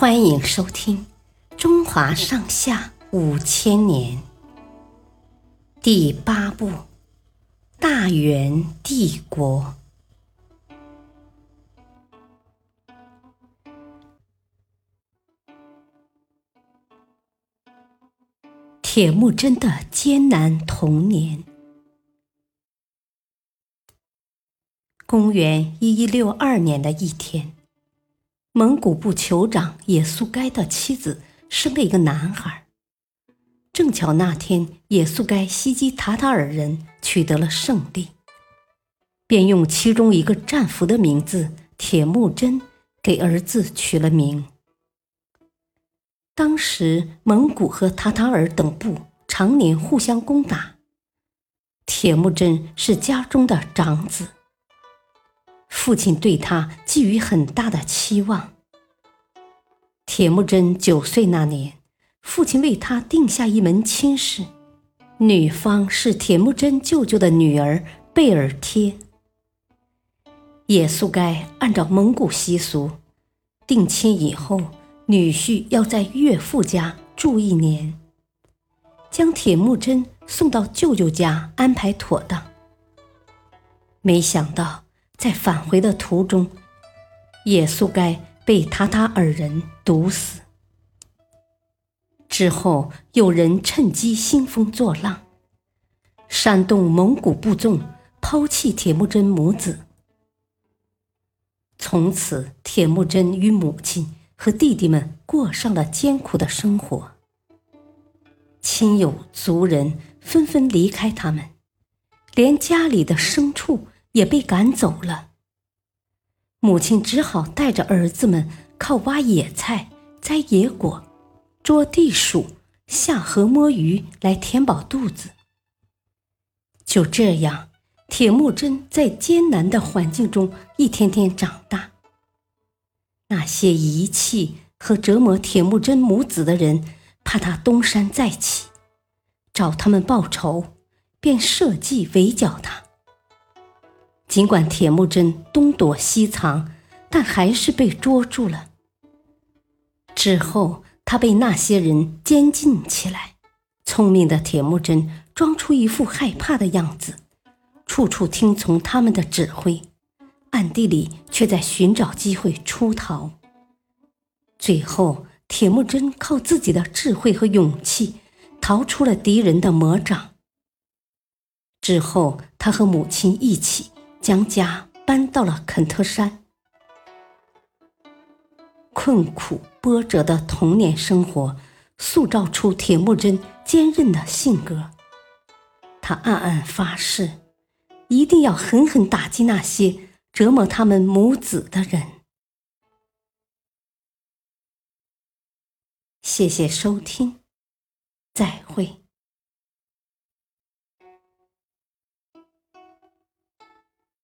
欢迎收听《中华上下五千年》第八部《大元帝国》。铁木真的艰难童年。公元一一六二年的一天。蒙古部酋长也速该的妻子生了一个男孩。正巧那天也速该袭击塔塔尔人取得了胜利，便用其中一个战俘的名字铁木真给儿子取了名。当时蒙古和塔塔尔等部常年互相攻打，铁木真是家中的长子。父亲对他寄予很大的期望。铁木真九岁那年，父亲为他定下一门亲事，女方是铁木真舅舅的女儿贝尔贴。也速该按照蒙古习俗，定亲以后，女婿要在岳父家住一年，将铁木真送到舅舅家安排妥当。没想到。在返回的途中，也速该被塔塔尔人毒死。之后，有人趁机兴风作浪，煽动蒙古部众抛弃铁木真母子。从此，铁木真与母亲和弟弟们过上了艰苦的生活。亲友族人纷纷离开他们，连家里的牲畜。也被赶走了。母亲只好带着儿子们靠挖野菜、摘野果、捉地鼠、下河摸鱼来填饱肚子。就这样，铁木真在艰难的环境中一天天长大。那些遗弃和折磨铁木真母子的人，怕他东山再起，找他们报仇，便设计围剿他。尽管铁木真东躲西藏，但还是被捉住了。之后，他被那些人监禁起来。聪明的铁木真装出一副害怕的样子，处处听从他们的指挥，暗地里却在寻找机会出逃。最后，铁木真靠自己的智慧和勇气，逃出了敌人的魔掌。之后，他和母亲一起。将家搬到了肯特山，困苦波折的童年生活塑造出铁木真坚韧的性格。他暗暗发誓，一定要狠狠打击那些折磨他们母子的人。谢谢收听。再会